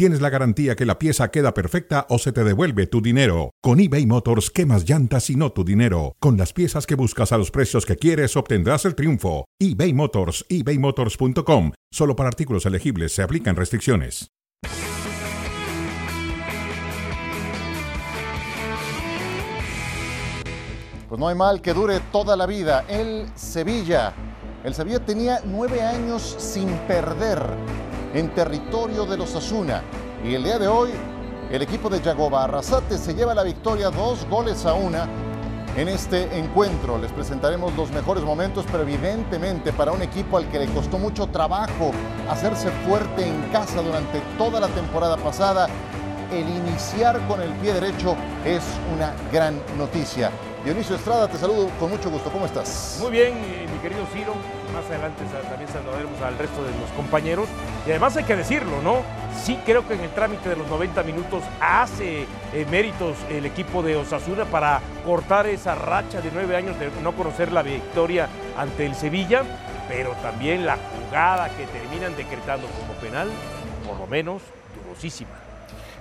tienes la garantía que la pieza queda perfecta o se te devuelve tu dinero. Con eBay Motors, quemas llantas y no tu dinero. Con las piezas que buscas a los precios que quieres, obtendrás el triunfo. eBay Motors, ebaymotors.com. Solo para artículos elegibles se aplican restricciones. Pues no hay mal que dure toda la vida. El Sevilla. El Sevilla tenía nueve años sin perder en territorio de los Asuna. Y el día de hoy, el equipo de Yagoba Arrasate se lleva la victoria dos goles a una en este encuentro. Les presentaremos los mejores momentos, pero evidentemente para un equipo al que le costó mucho trabajo hacerse fuerte en casa durante toda la temporada pasada, el iniciar con el pie derecho es una gran noticia. Dionisio Estrada, te saludo con mucho gusto. ¿Cómo estás? Muy bien, mi querido Ciro. Más adelante también saludaremos al resto de los compañeros. Y además hay que decirlo, ¿no? Sí creo que en el trámite de los 90 minutos hace eh, méritos el equipo de Osasuna para cortar esa racha de nueve años de no conocer la victoria ante el Sevilla, pero también la jugada que terminan decretando como penal, por lo menos, dudosísima.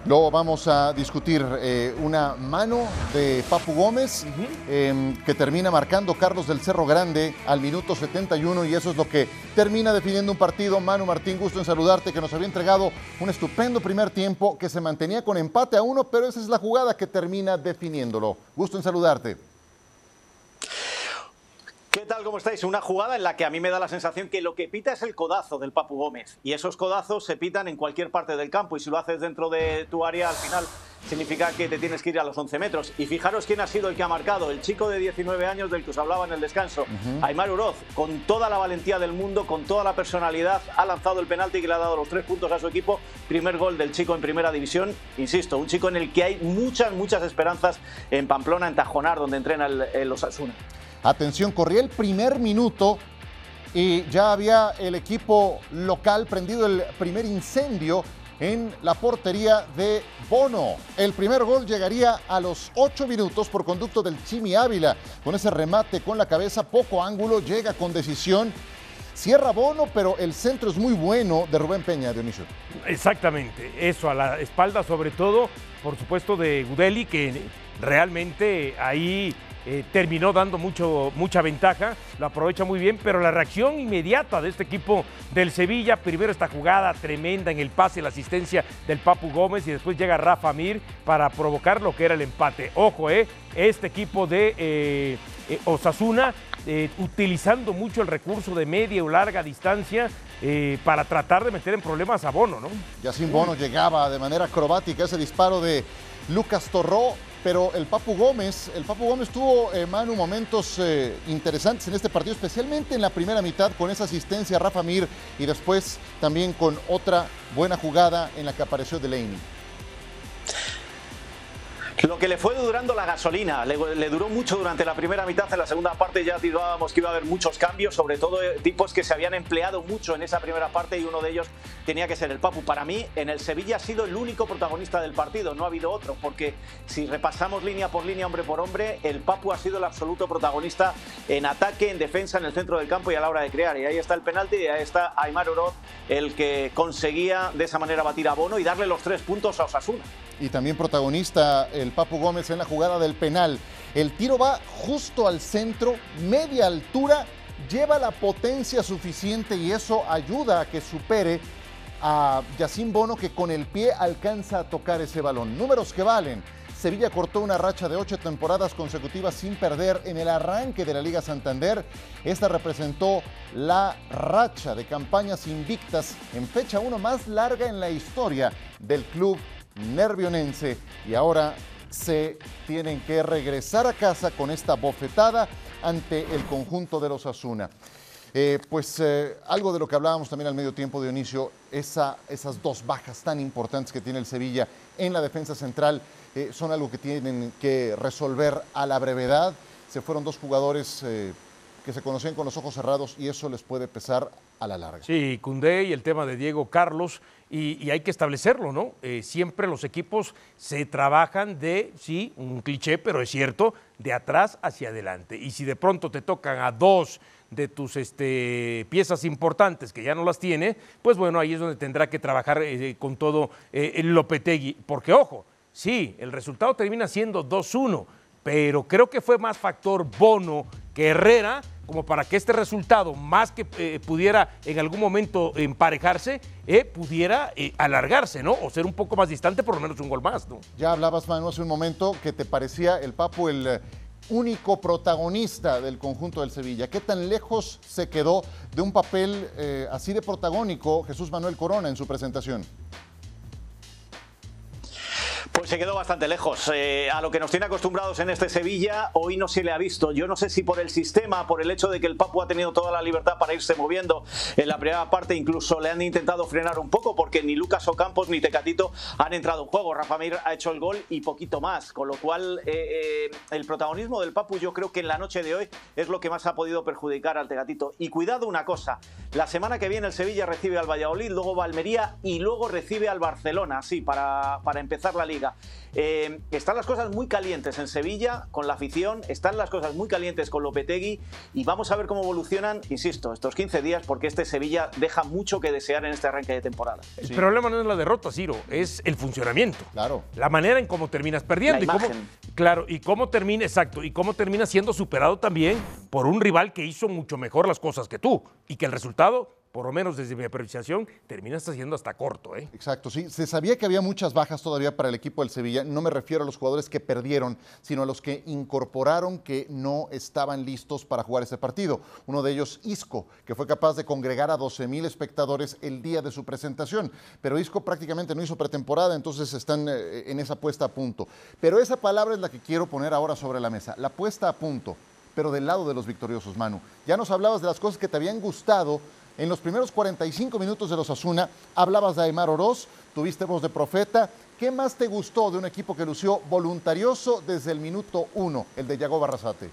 Luego vamos a discutir eh, una mano de Papu Gómez em, que termina marcando Carlos del Cerro Grande al minuto 71 y eso es lo que termina definiendo un partido. Manu Martín, gusto en saludarte que nos había entregado un estupendo primer tiempo que se mantenía con empate a uno, pero esa es la jugada que termina definiéndolo. Gusto en saludarte. ¿Qué tal? ¿Cómo estáis? Una jugada en la que a mí me da la sensación que lo que pita es el codazo del Papu Gómez. Y esos codazos se pitan en cualquier parte del campo. Y si lo haces dentro de tu área, al final significa que te tienes que ir a los 11 metros. Y fijaros quién ha sido el que ha marcado. El chico de 19 años del que os hablaba en el descanso. Aymar Uroz, con toda la valentía del mundo, con toda la personalidad, ha lanzado el penalti que le ha dado los tres puntos a su equipo. Primer gol del chico en primera división. Insisto, un chico en el que hay muchas, muchas esperanzas en Pamplona, en Tajonar, donde entrena el, el Osasuna. Atención, corría el primer minuto y ya había el equipo local prendido el primer incendio en la portería de Bono. El primer gol llegaría a los ocho minutos por conducto del Chimi Ávila. Con ese remate con la cabeza, poco ángulo, llega con decisión. Cierra Bono, pero el centro es muy bueno de Rubén Peña, Dionisio. Exactamente, eso a la espalda sobre todo, por supuesto, de Gudeli, que realmente ahí eh, terminó dando mucho, mucha ventaja, lo aprovecha muy bien, pero la reacción inmediata de este equipo del Sevilla, primero esta jugada tremenda en el pase, la asistencia del Papu Gómez y después llega Rafa Mir para provocar lo que era el empate. Ojo, eh, este equipo de eh, eh, Osasuna utilizando mucho el recurso de media o larga distancia para tratar de meter en problemas a Bono, ¿no? Ya sin Bono llegaba de manera acrobática ese disparo de Lucas Torró pero el Papu Gómez, el Papu Gómez tuvo, eh, Manu, momentos eh, interesantes en este partido, especialmente en la primera mitad con esa asistencia a Rafa Mir y después también con otra buena jugada en la que apareció Delaney. Lo que le fue durando la gasolina, le, duró mucho durante la primera mitad, en la segunda parte ya tirábamos que iba a haber muchos cambios, sobre todo eh, tipos que se habían empleado mucho en esa primera parte y uno de ellos tenía que ser el Papu. Para mí, en el Sevilla ha sido el único protagonista del partido, no ha habido otro, porque si repasamos línea por línea, hombre por hombre, el Papu ha sido el absoluto protagonista en ataque, en defensa, en el centro del campo y a la hora de crear. Y ahí está el penalti y ahí está Aymar Oroz, el que conseguía de esa manera batir a Bono y darle los tres puntos a Osasuna y también protagonista el Papu Gómez en la jugada del penal. El tiro va justo al centro, media altura, lleva la potencia suficiente y eso ayuda a que supere a Yacín Bono que con el pie alcanza a tocar ese balón. Números que valen. Sevilla cortó una racha de ocho temporadas consecutivas sin perder en el arranque de la Liga Santander. Esta representó la racha de campañas invictas en fecha uno más larga en la historia del club nervionense y ahora se tienen que regresar a casa con esta bofetada ante el conjunto de los Asuna. Eh, pues eh, algo de lo que hablábamos también al medio tiempo, Dionisio, esa, esas dos bajas tan importantes que tiene el Sevilla en la defensa central eh, son algo que tienen que resolver a la brevedad. Se fueron dos jugadores que se conocían con los ojos cerrados y eso les puede pesar a la larga. Sí, Cundé y el tema de Diego Carlos, y, hay que establecerlo, ¿no? Eh, siempre los equipos se trabajan de, sí, un cliché, pero es cierto, de atrás hacia adelante. Y si de pronto te tocan a dos de tus este, piezas importantes que ya no las tiene, pues bueno, ahí es donde tendrá que trabajar eh, con todo eh, el Lopetegui. Porque ojo, sí, el resultado termina siendo 2-1, pero creo que fue más factor Bono que Herrera como para que este resultado, más que eh, pudiera en algún momento emparejarse, eh, pudiera eh, alargarse, ¿no? O ser un poco más distante, por lo menos un gol más, ¿no? Ya hablabas, Manu, hace un momento que te parecía el Papu el único protagonista del conjunto del Sevilla. ¿Qué tan lejos se quedó de un papel así de protagónico Jesús Manuel Corona en su presentación? Se quedó bastante lejos. Eh, a lo que nos tiene acostumbrados en este Sevilla, hoy no se le ha visto. Yo no sé si por el sistema, por el hecho de que el Papu ha tenido toda la libertad para irse moviendo en la primera parte, incluso le han intentado frenar un poco, porque ni Lucas Ocampos ni Tecatito han entrado en juego. Rafa Mir ha hecho el gol y poquito más. Con lo cual, eh, eh, el protagonismo del Papu, yo creo que en la noche de hoy es lo que más ha podido perjudicar al Tecatito. Y cuidado una cosa: la semana que viene el Sevilla recibe al Valladolid, luego va Almería y luego recibe al Barcelona, sí, para, para empezar la liga. Eh, están las cosas muy calientes en Sevilla con la afición, están las cosas muy calientes con Lopetegui y vamos a ver cómo evolucionan, insisto, estos 15 días porque este Sevilla deja mucho que desear en este arranque de temporada. El problema no es la derrota, Ciro, es el funcionamiento. Claro. La manera en cómo terminas perdiendo. y cómo, claro, y cómo termina, exacto, y cómo termina siendo superado también por un rival que hizo mucho mejor las cosas que tú y que el resultado por lo menos desde mi apreciación, termina siendo hasta corto. ¿eh? Exacto, sí. Se sabía que había muchas bajas todavía para el equipo del Sevilla. No me refiero a los jugadores que perdieron, sino a los que incorporaron que no estaban listos para jugar ese partido. Uno de ellos, Isco, que fue capaz de congregar a 12 mil espectadores el día de su presentación. Pero Isco prácticamente no hizo pretemporada, entonces están eh, en esa puesta a punto. Pero esa palabra es la que quiero poner ahora sobre la mesa, la puesta a punto pero del lado de los victoriosos, Manu. Ya nos hablabas de las cosas que te habían gustado en los primeros 45 minutos de los Asuna hablabas de Aymar Oroz, tuviste voz de profeta. ¿Qué más te gustó de un equipo que lució voluntarioso desde el minuto uno, el de Yago Barrasate?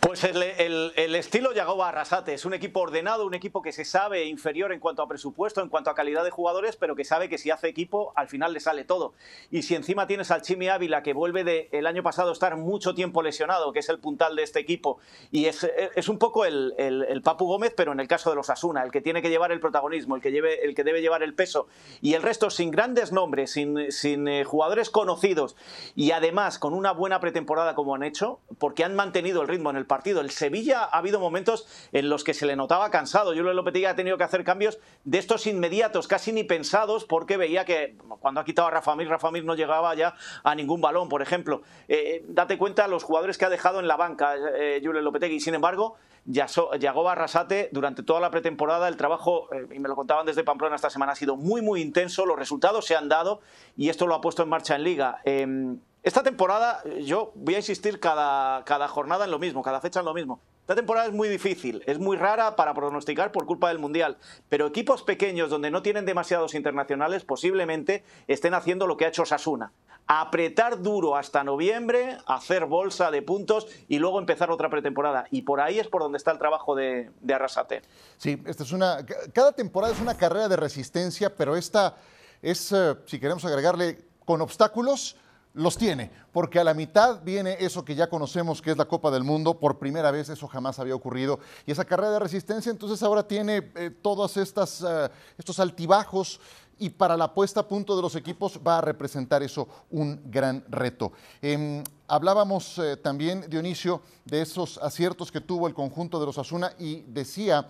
Pues el, estilo Yagoba Arrasate es un equipo ordenado, un equipo que se sabe inferior en cuanto a presupuesto, en cuanto a calidad de jugadores, pero que sabe que si hace equipo al final le sale todo. Y si encima tienes al Chimi Ávila que vuelve de el año pasado estar mucho tiempo lesionado, que es el puntal de este equipo, y es, un poco el, Papu Gómez, pero en el caso de los Asuna, el que tiene que llevar el protagonismo, el que, lleve, el que debe llevar el peso, y el resto sin grandes nombres, sin, sin eh, jugadores conocidos, y además con una buena pretemporada como han hecho, porque han mantenido el ritmo en el partido. El Sevilla ha habido momentos en los que se le notaba cansado. Yo Lopetegui ha tenido que hacer cambios de estos inmediatos, casi ni pensados, porque veía que cuando ha quitado a Rafa Mir, Rafa Mir no llegaba ya a ningún balón, por ejemplo. Eh, date cuenta los jugadores que ha dejado en la banca eh, Lopetegui. Sin embargo, Yagoba Arrasate, durante toda la pretemporada, el trabajo, y me lo contaban desde Pamplona esta semana, ha sido muy, muy intenso. Los resultados se han dado y esto lo ha puesto en marcha en Liga. Em, esta temporada, yo voy a insistir cada, cada jornada en lo mismo, cada fecha en lo mismo. Esta temporada es muy difícil, es muy rara para pronosticar por culpa del Mundial, pero equipos pequeños donde no tienen demasiados internacionales posiblemente estén haciendo lo que ha hecho Sasuna. Apretar duro hasta noviembre, hacer bolsa de puntos y luego empezar otra pretemporada. Y por ahí es por donde está el trabajo de, Arrasate. Sí, esta es una. Cada temporada es una carrera de resistencia, pero esta es, eh, si queremos agregarle, con obstáculos los tiene, porque a la mitad viene eso que ya conocemos que es la Copa del Mundo, por primera vez eso jamás había ocurrido, y esa carrera de resistencia entonces ahora tiene eh, todos estas, eh, estos altibajos y para la puesta a punto de los equipos va a representar eso un gran reto. Em, hablábamos eh, también, Dionisio, de esos aciertos que tuvo el conjunto de los Asuna y decía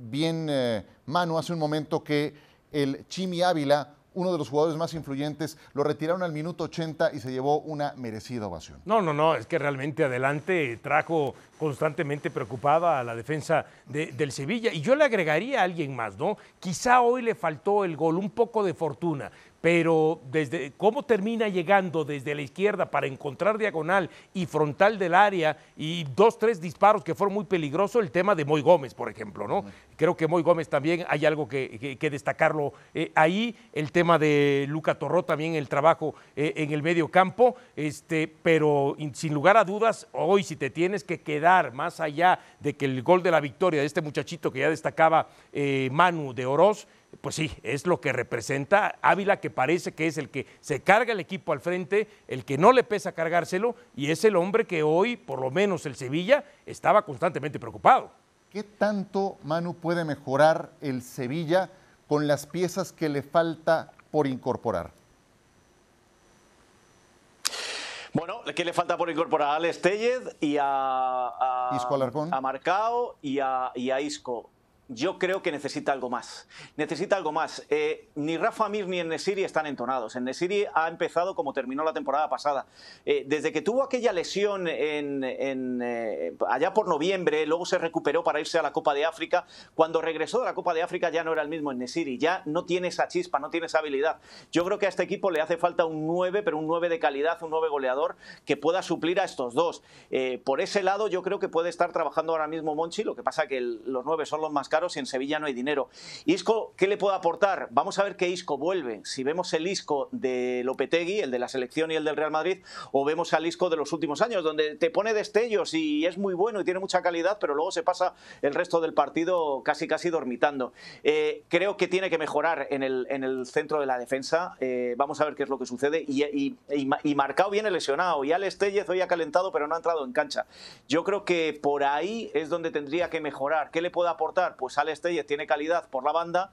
bien Manu hace un momento que el Chimi Ávila uno de los jugadores más influyentes, lo retiraron al minuto 80 y se llevó una merecida ovación. No, no, no, es que realmente adelante trajo constantemente preocupada a la defensa del Sevilla. Y yo le agregaría a alguien más, ¿no? Quizá hoy le faltó el gol, un poco de fortuna, pero desde cómo termina llegando desde la izquierda para encontrar diagonal y frontal del área y dos, tres disparos que fueron muy peligrosos, el tema de Moy Gómez, por ejemplo, ¿no? Creo que Moy Gómez también hay algo que, destacarlo eh, ahí, el tema de Luca Torró también, el trabajo eh, en el medio campo, este, pero sin lugar a dudas, hoy si te tienes que quedar más allá de que el gol de la victoria de este muchachito que ya destacaba eh, Manu de Oroz, pues sí, es lo que representa Ávila, que parece que es el que se carga el equipo al frente, el que no le pesa cargárselo, y es el hombre que hoy, por lo menos el Sevilla, estaba constantemente preocupado. ¿Qué tanto, Manu, puede mejorar el Sevilla con las piezas que le falta por incorporar? Bueno, ¿qué le falta por incorporar? A Alex Tellez y a, a, a Marcao y a, y a Isco yo creo que necesita algo más. Necesita algo más. Eh, ni Rafa Mir ni Nesiri están entonados. En Nesiri ha empezado como terminó la temporada pasada. Eh, desde que tuvo aquella lesión eh, allá por noviembre, luego se recuperó para irse a la Copa de África. Cuando regresó de la Copa de África ya no era el mismo Nesiri. Ya no tiene esa chispa, no tiene esa habilidad. Yo creo que a este equipo le hace falta un 9, pero un 9 de calidad, un 9 goleador que pueda suplir a estos dos. por ese lado, yo creo que puede estar trabajando ahora mismo Monchi. Lo que pasa que los 9 son los más caros y en Sevilla no hay dinero. Isco, ¿qué le puedo aportar? Vamos a ver qué Isco vuelve. Si vemos el Isco de Lopetegui, el de la selección y el del Real Madrid, o vemos al Isco de los últimos años, donde te pone destellos y es muy bueno y tiene mucha calidad, pero luego se pasa el resto del partido casi casi dormitando. Eh, creo que tiene que mejorar en el, en el centro de la defensa. Eh, vamos a ver qué es lo que sucede. Y, y, y, Marcado viene lesionado. Y Alex Tellez hoy ha calentado, pero no ha entrado en cancha. Yo creo que por ahí es donde tendría que mejorar. ¿Qué le puede aportar? Pues Alex Tellez tiene calidad por la banda,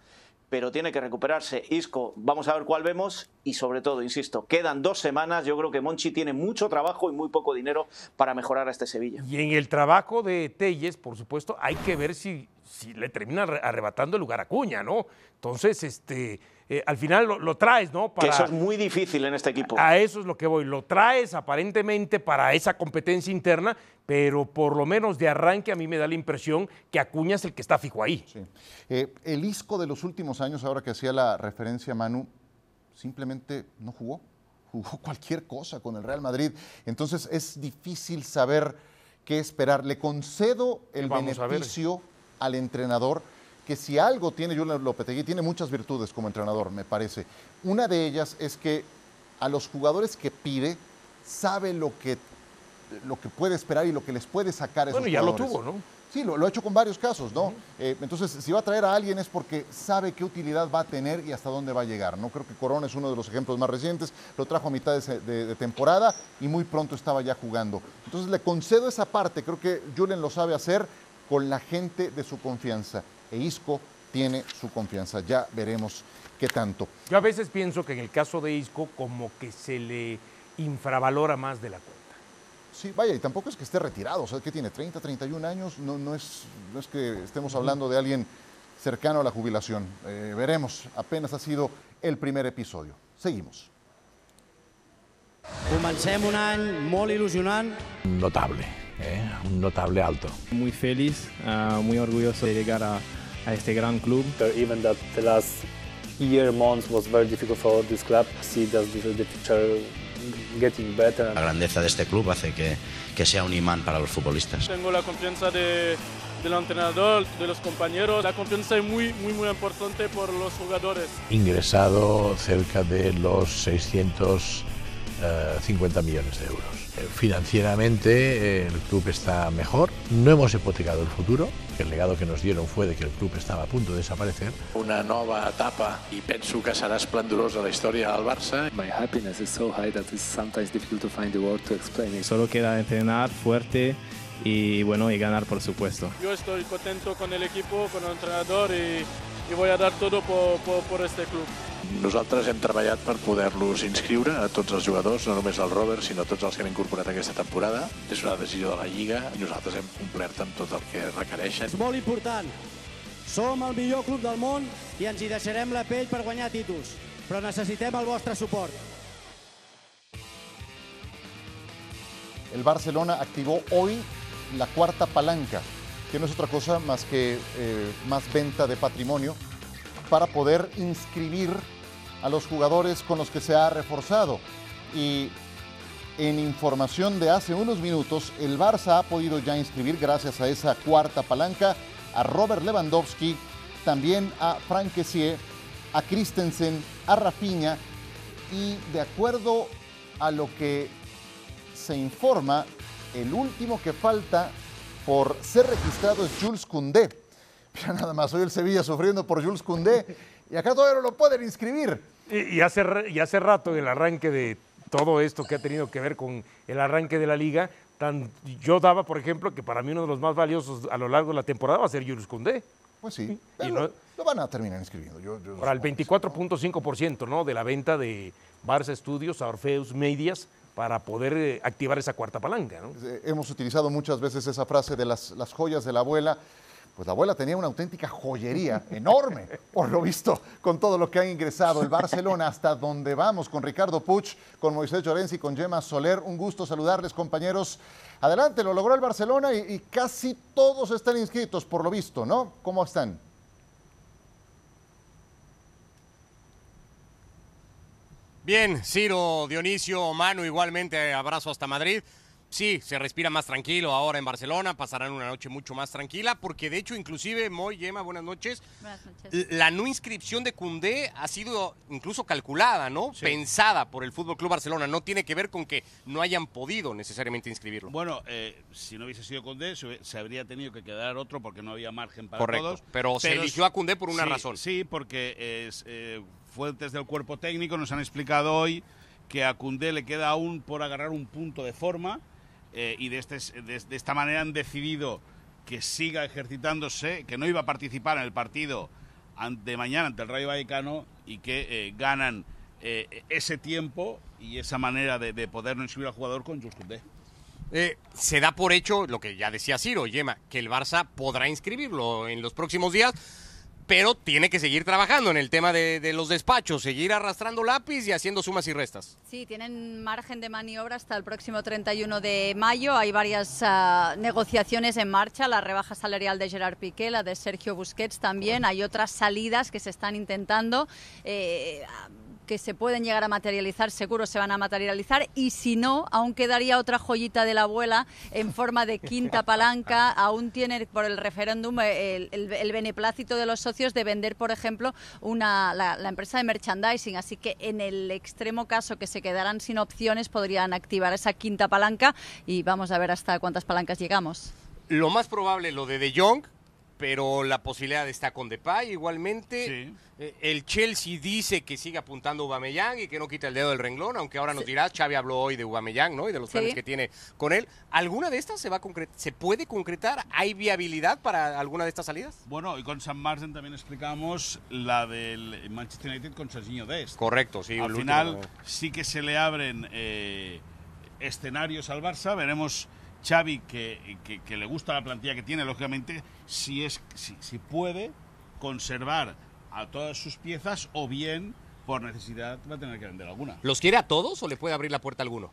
pero tiene que recuperarse. Isco, vamos a ver cuál vemos y sobre todo, insisto, quedan dos semanas. Yo creo que Monchi tiene mucho trabajo y muy poco dinero para mejorar a este Sevilla. Y en el trabajo de Telles, por supuesto, hay que ver si, si le termina arrebatando el lugar a Cuña, ¿no? Entonces, este eh, al final lo, traes, ¿no? Para, que eso es muy difícil en este equipo. A eso es lo que voy. Lo traes aparentemente para esa competencia interna, pero por lo menos de arranque a mí me da la impresión que Acuña es el que está fijo ahí. Sí. Eh, el Isco de los últimos años, ahora que hacía la referencia Manu, simplemente no jugó. Jugó cualquier cosa con el Real Madrid. Entonces es difícil saber qué esperar. Le concedo el beneficio al entrenador que si algo tiene Julian Lopetegui, tiene muchas virtudes como entrenador, me parece. Una de ellas es que a los jugadores que pide, sabe lo que, lo que puede esperar y lo que les puede sacar a esos Bueno, ya lo tuvo, ¿no? Sí, lo, ha hecho con varios casos, ¿no? Eh, entonces, si va a traer a alguien es porque sabe qué utilidad va a tener y hasta dónde va a llegar. No creo que Corona es uno de los ejemplos más recientes. Lo trajo a mitad de, temporada y muy pronto estaba ya jugando. Entonces, le concedo esa parte. Creo que Julen lo sabe hacer con la gente de su confianza e Isco tiene su confianza. Ya veremos qué tanto. Yo a veces pienso que en el caso de Isco como que se le infravalora más de la cuenta. Sí, vaya, y tampoco es que esté retirado, o sea, que tiene 30, 31 años, no, no, es, no es que estemos hablando de alguien cercano a la jubilación. Eh, veremos, apenas ha sido el primer episodio. Seguimos. Comencem un any molt il·lusionant. Notable, eh? un notable alto. Muy feliz, uh, muy orgulloso de llegar a, a este gran club. Even that the last year, months was very difficult for this club. See that the future getting better. La grandeza de este club hace que, que sea un imán para los futbolistas. Tengo la confianza de, del entrenador, de los compañeros. La confianza es muy, muy, muy importante por los jugadores. Ingresado cerca de los 600 50 millones de euros. Eh, financieramente el club está mejor, no hemos hipotecado el futuro, el legado que nos dieron fue de que el club estaba a punto de desaparecer. Una nova etapa i penso que serà esplendorosa la història del Barça. My happiness is so high that it's sometimes difficult to find the word to explain it. Solo queda entrenar fuerte y bueno y ganar por supuesto. Yo estoy contento con el equipo, con el entrenador y, y voy a dar todo por, por, por este club. Nosaltres hem treballat per poder-los inscriure a tots els jugadors, no només al Robert, sinó a tots els que hem incorporat aquesta temporada. És una decisió de la Lliga i nosaltres hem complert amb tot el que requereixen. És molt important. Som el millor club del món i ens hi deixarem la pell per guanyar títols, però necessitem el vostre suport. El Barcelona activó hoy la cuarta palanca, que no es otra cosa más que eh, más venta de patrimonio para poder inscribir a los jugadores con los que se ha reforzado. Y en información de hace unos minutos, el Barça ha podido ya inscribir, gracias a esa cuarta palanca, a Robert Lewandowski, también a Frank Kessié, a Christensen, a Rafinha y de acuerdo a lo que se informa, el último que falta por ser registrado es Jules Koundé. Mira nada más, hoy el Sevilla sufriendo por Jules Koundé y acá todavía no lo pueden inscribir. Y, y hace, y hace rato, en el arranque de todo esto que ha tenido que ver con el arranque de la liga, tan, yo daba, por ejemplo, que para mí uno de los más valiosos a lo largo de la temporada va a ser Jules Koundé. Pues sí, pero no, lo van a terminar inscribiendo. Yo, yo para el 24.5% ¿no? de la venta de Barça Studios a Orpheus Medias para poder eh, activar esa cuarta palanca. ¿no? Eh, hemos utilizado muchas veces esa frase de las, las joyas de la abuela. Pues la abuela tenía una auténtica joyería enorme, por lo visto, con todo lo que ha ingresado el Barcelona hasta donde vamos con Ricardo Puch, con Moisés Llorenzi, con Gemma Soler. Un gusto saludarles, compañeros. Adelante, lo logró el Barcelona y, y casi todos están inscritos, por lo visto, ¿no? ¿Cómo están? Bien, Ciro, Dionisio, Manu, igualmente abrazo hasta Madrid. Sí, se respira más tranquilo ahora en Barcelona, pasarán una noche mucho más tranquila, porque de hecho, inclusive, Moy, Yema, buenas noches. Buenas noches. La no inscripción de Cundé ha sido incluso calculada, ¿no? Sí. Pensada por el Fútbol Club Barcelona. No tiene que ver con que no hayan podido necesariamente inscribirlo. Bueno, eh, si no hubiese sido Condé, se, habría tenido que quedar otro porque no había margen para Correcto, todos. pero se eligió a Koundé por una sí, razón. Sí, porque es, eh, fuentes del cuerpo técnico nos han explicado hoy que a Cundé le queda aún por agarrar un punto de forma eh, y de, este, de, de esta manera han decidido que siga ejercitándose, que no iba a participar en el partido de mañana ante el Rayo Vallecano y que eh, ganan eh, ese tiempo y esa manera de, de poder no inscribir al jugador con Jules. Eh, se da por hecho lo que ya decía Ciro, Yema, que el Barça podrá inscribirlo en los próximos días, pero tiene que seguir trabajando en el tema de, de, los despachos, seguir arrastrando lápiz y haciendo sumas y restas. Sí, tienen margen de maniobra hasta el próximo 31 de mayo. Hay varias uh, negociaciones en marcha, la rebaja salarial de Gerard Piqué, la de Sergio Busquets también. Hay otras salidas que se están intentando. Eh, que se pueden llegar a materializar, seguro se van a materializar, y si no, aún quedaría otra joyita de la abuela en forma de quinta palanca, aún tiene por el referéndum el, el, el beneplácito de los socios de vender, por ejemplo, una, la, la, empresa de merchandising, así que en el extremo caso que se quedaran sin opciones podrían activar esa quinta palanca y vamos a ver hasta cuántas palancas llegamos. Lo más probable, lo de De Jong, pero la posibilidad está con Depay igualmente. Sí. Eh, el Chelsea dice que sigue apuntando a Aubameyang y que no quita el dedo del renglón, aunque ahora nos dirás, Xavi habló hoy de Aubameyang, ¿no? Y de los planes Sí. que tiene con él. ¿Alguna de estas se va a concre- se puede concretar? ¿Hay viabilidad para alguna de estas salidas? Bueno, y con San Martin también explicamos la del Manchester United con Serginho Dest. Correcto, sí. Al final último. sí que se le abren eh, escenarios al Barça. Veremos Xavi, que, que- que le gusta la plantilla que tiene, lógicamente, si, es, si, si puede conservar a todas sus piezas o bien, por necesidad, va a tener que vender alguna. ¿Los quiere a todos o le puede abrir la puerta a alguno?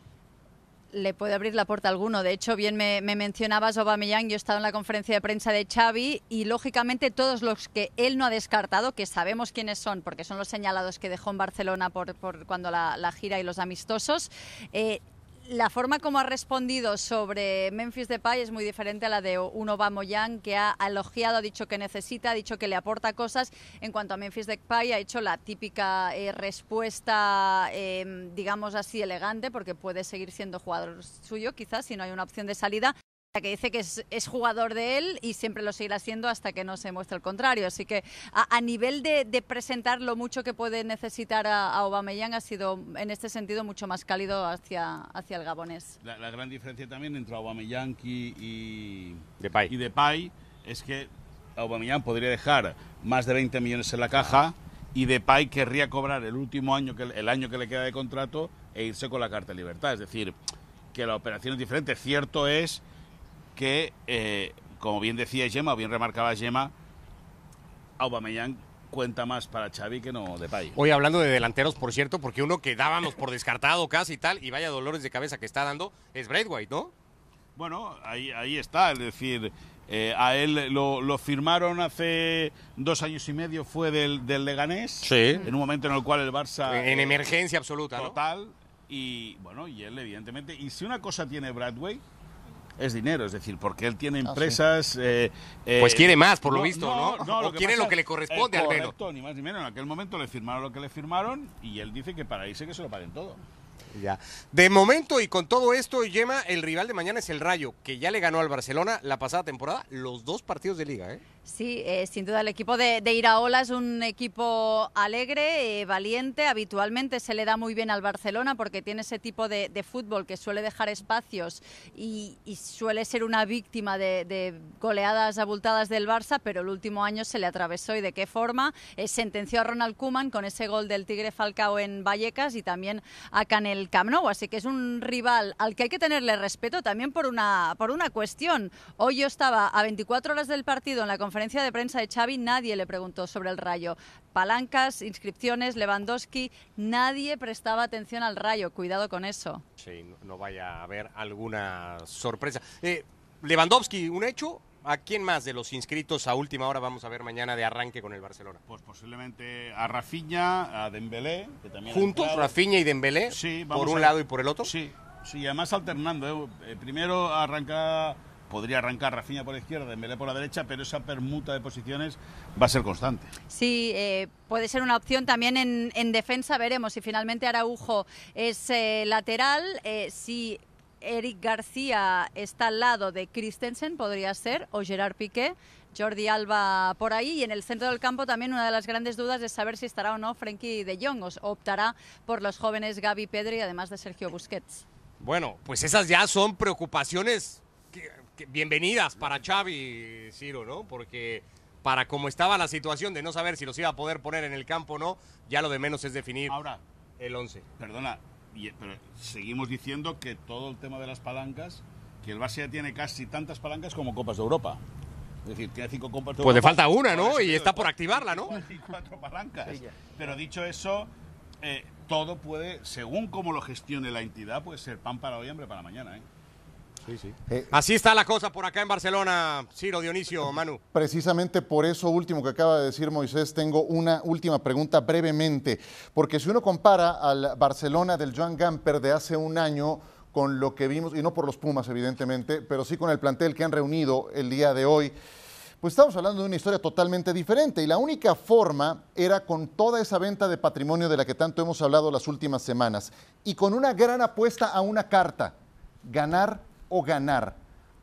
le puede abrir la puerta a alguno. De hecho, bien me, me mencionabas Aubameyang, yo he estado en la conferencia de prensa de Xavi y lógicamente todos los que él no ha descartado, que sabemos quiénes son, porque son los señalados que dejó en Barcelona por, por cuando la, la, gira y los amistosos, eh, la forma como ha respondido sobre Memphis Depay es muy diferente a la de un Aubameyang que ha elogiado, ha dicho que necesita, ha dicho que le aporta cosas. En cuanto a Memphis Depay ha hecho la típica eh, respuesta, eh, digamos así, elegante, porque puede seguir siendo jugador suyo, quizás si no hay una opción de salida que dice que es, es, jugador de él y siempre lo seguirá siendo hasta que no se muestre el contrario. Así que a, a nivel de, de, presentar lo mucho que puede necesitar a, a, Aubameyang ha sido en este sentido mucho más cálido hacia, hacia el gabonés. La, la gran diferencia también entre Aubameyang y, y, Depay. y Depay es que Aubameyang podría dejar más de 20 millones en la caja y Depay querría cobrar el último año, que, el año que le queda de contrato e irse con la carta de libertad. Es decir, que la operación es diferente. Cierto es que, eh, como bien decía Gemma, o bien remarcaba Gemma, Aubameyang cuenta más para Xavi que no Depay. Hoy hablando de delanteros, por cierto, porque uno que dábamos por descartado casi y tal, y vaya dolores de cabeza que está dando, es Braithwaite, ¿no? Bueno, ahí, ahí está, es decir, Eh, a él lo, lo firmaron hace dos años y medio, fue del, del Leganés, Sí. en un momento en el cual el Barça... En eh, emergencia absoluta, ¿no? Total, y bueno, y él evidentemente, y si una cosa tiene Bradway, es dinero, es decir, porque él tiene empresas... eh, eh, Pues quiere más, por lo visto, ¿no? O que quiere pasa- lo que le corresponde, eh, al menos. ni más ni menos. En aquel momento le firmaron lo que le firmaron y él dice que para irse que se lo paguen todo. Ya. De momento y con todo esto, Yema, el rival de mañana es el Rayo, que ya le ganó al Barcelona la pasada temporada los dos partidos de liga, ¿eh? Sí, eh, sin duda el equipo de, Iraola es un equipo alegre, eh, valiente. Habitualmente se le da muy bien al Barcelona porque tiene ese tipo de, fútbol que suele dejar espacios y, suele ser una víctima de, de goleadas abultadas del Barça, pero el último año se le atravesó y de qué forma. Eh, sentenció a Ronald Koeman con ese gol del Tigre Falcao en Vallecas y también acá en el Camp. Así que es un rival al que hay que tenerle respeto también por una, por una cuestión. Hoy yo estaba a 24 horas del partido en la conferencia de prensa de Xavi, nadie le preguntó sobre el Rayo. Palancas, inscripciones, Lewandowski, nadie prestaba atención al Rayo. Cuidado con eso. Sí, no, no vaya a haber alguna sorpresa. Eh, Lewandowski, un hecho. ¿A quién más de los inscritos a última hora vamos a ver mañana de arranque con el Barcelona? Pues posiblemente a Rafinha, a Dembélé, que también ha ¿Juntos. Rafinha y Dembélé? Sí, ¿Por un a- lado y por el otro? Sí, sí, además alternando. ¿eh? Eh, primero arranca, podría arrancar Rafinha por la izquierda, Dembélé por la derecha, pero esa permuta de posiciones va a ser constante. Sí, eh, puede ser una opción también en, en defensa. Veremos si finalmente Araujo es eh, lateral. eh, si Eric García está al lado de Christensen, podría ser, o Gerard Piqué. Jordi Alba por ahí y en el centro del campo también una de las grandes dudas es saber si estará o no Frenkie de Jong o optará por los jóvenes Gaby Pedri además de Sergio Busquets. Bueno, pues esas ya son preocupaciones que- que bienvenidas para Xavi, Ciro, ¿no? Porque para cómo estaba la situación de no saber si los iba a poder poner en el campo o no, ya lo de menos es definir Ahora, el 11. perdona, y- pero seguimos diciendo que todo el tema de las palancas, que el Barça ya tiene casi tantas palancas como Copas de Europa. Es decir, tiene cinco Copas de Pues le Europa. falta una, ¿no? Y está por activarla, ¿no? y cuatro palancas. Pero dicho eso, eh, todo puede, según cómo lo gestione la entidad, puede ser pan para hoy, hambre para mañana. ¿eh? Sí, sí. Eh, Así está la cosa por acá en Barcelona, Ciro, Dionisio, Manu. Precisamente por eso último que acaba de decir Moisés, tengo una última pregunta brevemente, porque si uno compara al Barcelona del Joan Gamper de hace un año con lo que vimos, y no por los Pumas evidentemente, pero sí con el plantel que han reunido el día de hoy, pues estamos hablando de una historia totalmente diferente y la única forma era con toda esa venta de patrimonio de la que tanto hemos hablado las últimas semanas y con una gran apuesta a una carta, ganar o ganar.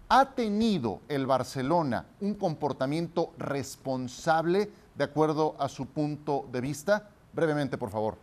¿Ha tenido el Barcelona un comportamiento responsable de acuerdo a su punto de vista? Brevemente, por favor.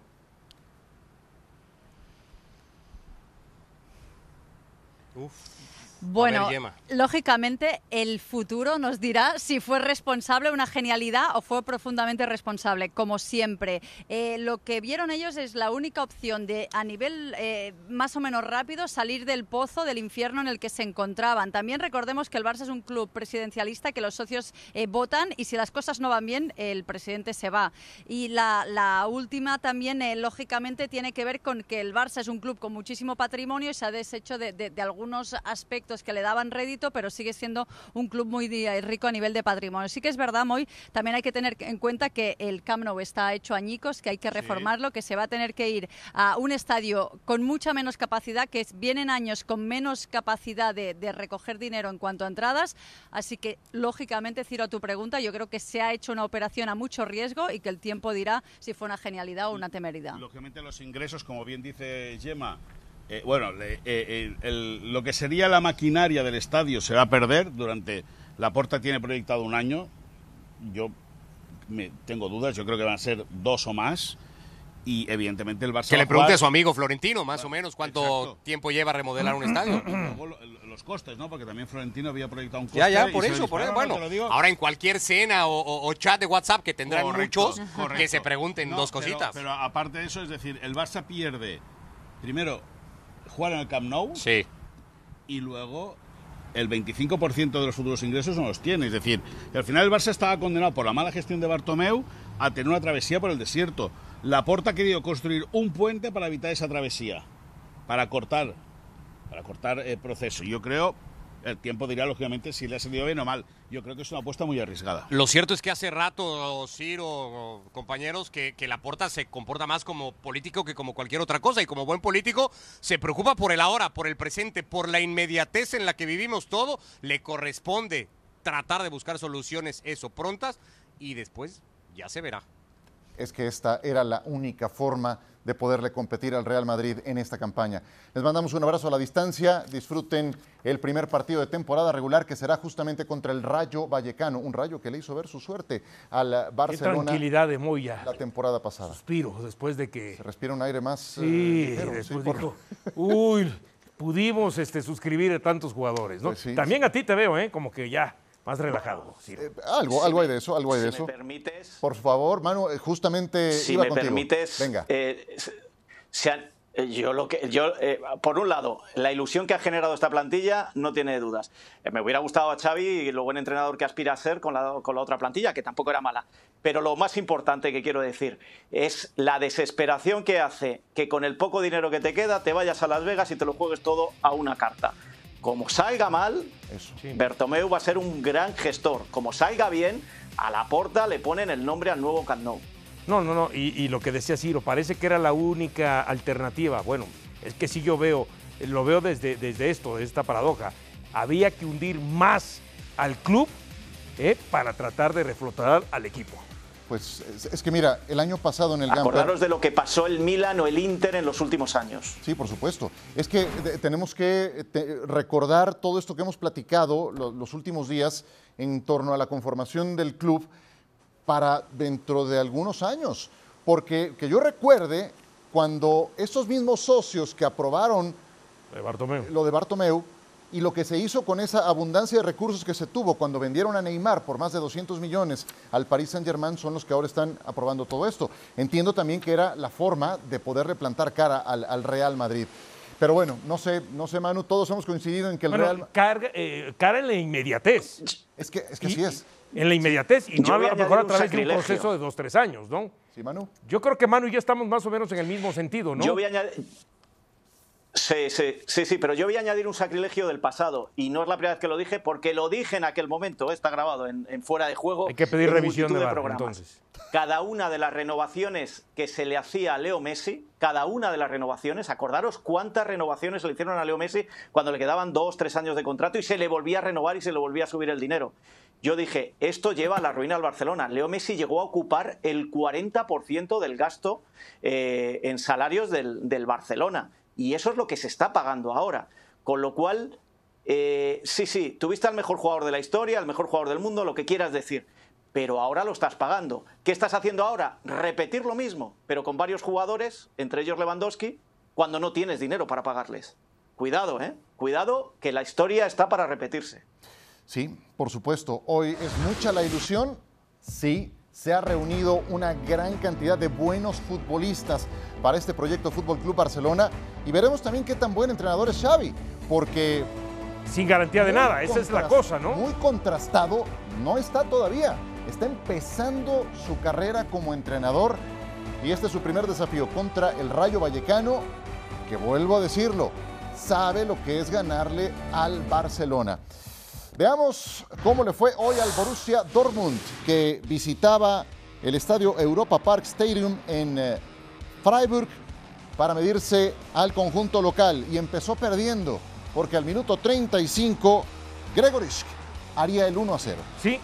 Bueno, ver, lógicamente el futuro nos dirá si fue responsable una genialidad o fue profundamente responsable, como siempre. Eh, lo que vieron ellos es la única opción de, a nivel eh, más o menos rápido, salir del pozo, del infierno en el que se encontraban. También recordemos que el Barça es un club presidencialista, que los socios eh, votan y si las cosas no van bien, el presidente se va. Y la, la última también, lógicamente, tiene que ver con que el Barça es un club con muchísimo patrimonio y se ha deshecho de, de- de algunos aspectos que le daban rédito, pero sigue siendo un club muy di- rico a nivel de patrimonio. Sí que es verdad, Moy, también hay que tener en cuenta que el Camp Nou está hecho añicos, que hay que reformarlo, que se va a tener que ir a un estadio con mucha menos capacidad, que vienen años con menos capacidad de, de recoger dinero en cuanto a entradas. Así que, lógicamente, Ciro, a tu pregunta, yo creo que se ha hecho una operación a mucho riesgo y que el tiempo dirá si fue una genialidad o una temeridad. Lógicamente los ingresos, como bien dice Gemma, eh, bueno, eh, eh, el- lo que sería la maquinaria del estadio se va a perder durante... La Porta tiene proyectado un año, yo me, tengo dudas, yo creo que van a ser dos o más, y evidentemente el Barça Que le pregunte jugar- a su amigo Florentino, más o menos, cuánto Exacto. tiempo lleva a remodelar un estadio. Los costes, ¿no? Porque también Florentino había proyectado un coste. Ya, ya, por eso, por eso. Bueno, ahora en cualquier cena o, o- o chat de WhatsApp que tendrán Correcto, muchos, correcto. que se pregunten No, dos pero- cositas. Pero, aparte de eso, es decir, el Barça pierde, primero, jugar en el Camp Nou. Sí. Y luego el 25% de los futuros ingresos no los tiene. Es decir, que al final el Barça estaba condenado por la mala gestión de Bartomeu a tener una travesía por el desierto. Laporta ha querido construir un puente para evitar esa travesía, para cortar, para cortar el proceso. Yo creo El tiempo dirá, lógicamente, si le ha salido bien o mal. Yo creo que es una apuesta muy arriesgada. Lo cierto es que hace rato, Ciro, compañeros, que, que Laporta se comporta más como político que como cualquier otra cosa. Y como buen político, se preocupa por el ahora, por el presente, por la inmediatez en la que vivimos todo. Le corresponde tratar de buscar soluciones, eso, prontas. Y después ya se verá es que esta era la única forma de poderle competir al Real Madrid en esta campaña. Les mandamos un abrazo a la distancia, disfruten el primer partido de temporada regular que será justamente contra el Rayo Vallecano, un Rayo que le hizo ver su suerte al Barcelona. Qué tranquilidad de Moya. La temporada pasada. Suspiro después de que... Se respira un aire más Sí, eh, después dijo, uy, pudimos este, suscribir a tantos jugadores, ¿no? Pues sí. También a ti te veo, ¿eh? Como que ya más relajado. Eh, algo, algo hay de eso, algo hay de si eso. me permites. Por favor, Manu, eh, justamente Si iba me contigo. permites. Venga. eh, se han- yo lo que yo eh, por un lado la ilusión que ha generado esta plantilla no tiene dudas Eh, me hubiera gustado a Xavi y lo buen entrenador que aspira a ser con la, con la otra plantilla que tampoco era mala pero lo más importante que quiero decir es la desesperación que hace que con el poco dinero que te queda te vayas a Las Vegas y te lo juegues todo a una carta como salga mal Bertomeu va a ser un gran gestor como salga bien a la porta le ponen el nombre al nuevo Camp Nou No, no, no. Y, y lo que decía Ciro, parece que era la única alternativa. Bueno, es que sí yo veo, lo veo desde, desde esto, de esta paradoja. Había que hundir más al club ¿eh? para tratar de reflotar al equipo. Pues es, es que mira, el año pasado en el Gamper... Acordaros de lo que pasó el Milan o el Inter en los últimos años. Sí, por supuesto. Es que de- tenemos que eh, te- recordar todo esto que hemos platicado lo- los últimos días en torno a la conformación del club para dentro de algunos años. Porque que yo recuerde, cuando estos mismos socios que aprobaron De Bartomeu. lo de Bartomeu y lo que se hizo con esa abundancia de recursos que se tuvo cuando vendieron a Neymar por más de 200 millones al Paris Saint-Germain son los que ahora están aprobando todo esto. Entiendo también que era la forma de poderle plantar cara al, al Real Madrid. Pero bueno, no sé, no sé, Manu, todos hemos coincidido en que el Bueno, Real... carga, eh, cara en la inmediatez. Es que, es que así es. En la inmediatez y no a a lo mejor a través de un proceso de dos, tres años, ¿no? Sí, Manu. Yo creo que Manu y yo estamos más o menos en el mismo sentido, ¿no? Yo voy a añadir. Sí, sí, sí, sí, pero yo voy a añadir un sacrilegio del pasado. Y no es la primera vez que lo dije, porque lo dije en aquel momento, está grabado en, en fuera de juego. Hay que pedir revisión de entonces. Cada una de las renovaciones que se le hacía a Leo Messi, cada una de las renovaciones, acordaros cuántas renovaciones le hicieron a Leo Messi cuando le quedaban dos, tres años de contrato y se le volvía a renovar y se le volvía a subir el dinero. Yo dije, esto lleva a la ruina al Barcelona. Leo Messi llegó a ocupar el 40% del gasto eh, en salarios del, del Barcelona. Y eso es lo que se está pagando ahora. Con lo cual, eh, sí, sí, tuviste al mejor jugador de la historia, al mejor jugador del mundo, lo que quieras decir. Pero ahora lo estás pagando. ¿Qué estás haciendo ahora? Repetir lo mismo, pero con varios jugadores, entre ellos Lewandowski, cuando no tienes dinero para pagarles. Cuidado, ¿eh? Cuidado, que la historia está para repetirse. Sí, por supuesto. Hoy es mucha la ilusión. Sí, se ha reunido una gran cantidad de buenos futbolistas para este proyecto Fútbol Club Barcelona y veremos también qué tan buen entrenador es Xavi, porque Sin garantía de nada, esa es la cosa, ¿no? Muy contrastado no está todavía. Está empezando su carrera como entrenador y este es su primer desafío contra el Rayo Vallecano, que vuelvo a decirlo, sabe lo que es ganarle al Barcelona. Veamos cómo le fue hoy al Borussia Dortmund, que visitaba el estadio Europa Park Stadium en eh, Freiburg para medirse al conjunto local y empezó perdiendo porque al minuto 35 Gregoric haría el 1 a 0. Sí,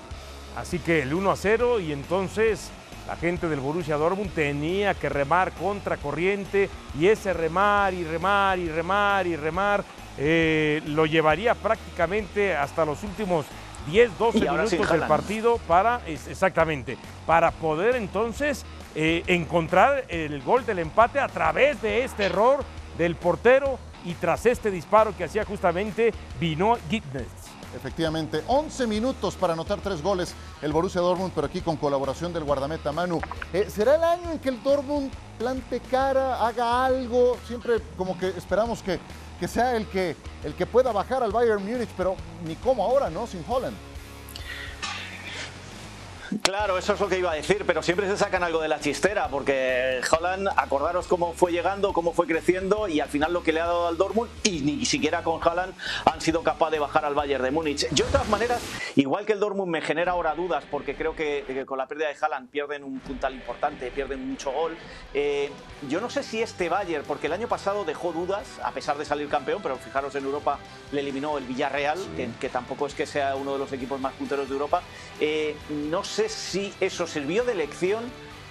así que el 1 a 0 y entonces la gente del Borussia Dortmund tenía que remar contra corriente y ese remar y remar y remar y remar eh, lo llevaría prácticamente hasta los últimos 10, 12 Y ahora minutos del partido para, es- exactamente, para poder entonces eh, encontrar el gol del empate a través de este error del portero y tras este disparo que hacía justamente Vino Gitnes. Efectivamente, 11 minutos para anotar tres goles el Borussia Dortmund, pero aquí con colaboración del guardameta Manu. Eh, ¿Será el año en que el Dortmund plante cara, haga algo? Siempre como que esperamos que, que sea el que, el que pueda bajar al Bayern Múnich, pero ni cómo ahora, ¿no? Sin Holland. Claro, eso es lo que iba a decir, pero siempre se sacan algo de la chistera, porque Holland, acordaros cómo fue llegando, cómo fue creciendo y al final lo que le ha dado al Dortmund y ni siquiera con Haaland han sido capaz de bajar al Bayern de Múnich. Yo de todas maneras, igual que el Dortmund me genera ahora dudas, porque creo que, que con la pérdida de Haaland pierden un puntal importante, pierden mucho gol. Eh, yo no sé si este Bayern, porque el año pasado dejó dudas, a pesar de salir campeón, pero fijaros en Europa le eliminó el Villarreal, que, que tampoco es que sea uno de los equipos más punteros de Europa. Eh, no sé si eso sirvió de lección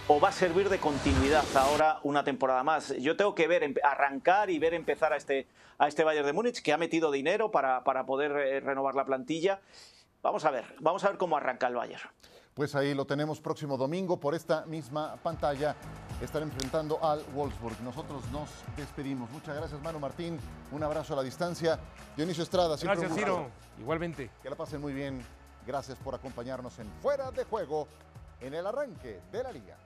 o va a servir de continuidad ahora una temporada más. Yo tengo que ver, arrancar y ver empezar a este, a este Bayern de Múnich, que ha metido dinero para, para poder eh, renovar la plantilla. Vamos a ver, vamos a ver cómo arranca el Bayern. Pues ahí lo tenemos próximo domingo por esta misma pantalla. Estar enfrentando al Wolfsburg. Nosotros nos despedimos. Muchas gracias, Manu Martín. Un abrazo a la distancia. Dionisio Estrada, siempre Gracias, un gusto. Ciro. Igualmente. Que la pasen muy bien. Gracias por acompañarnos en Fuera de Juego en el arranque de la liga.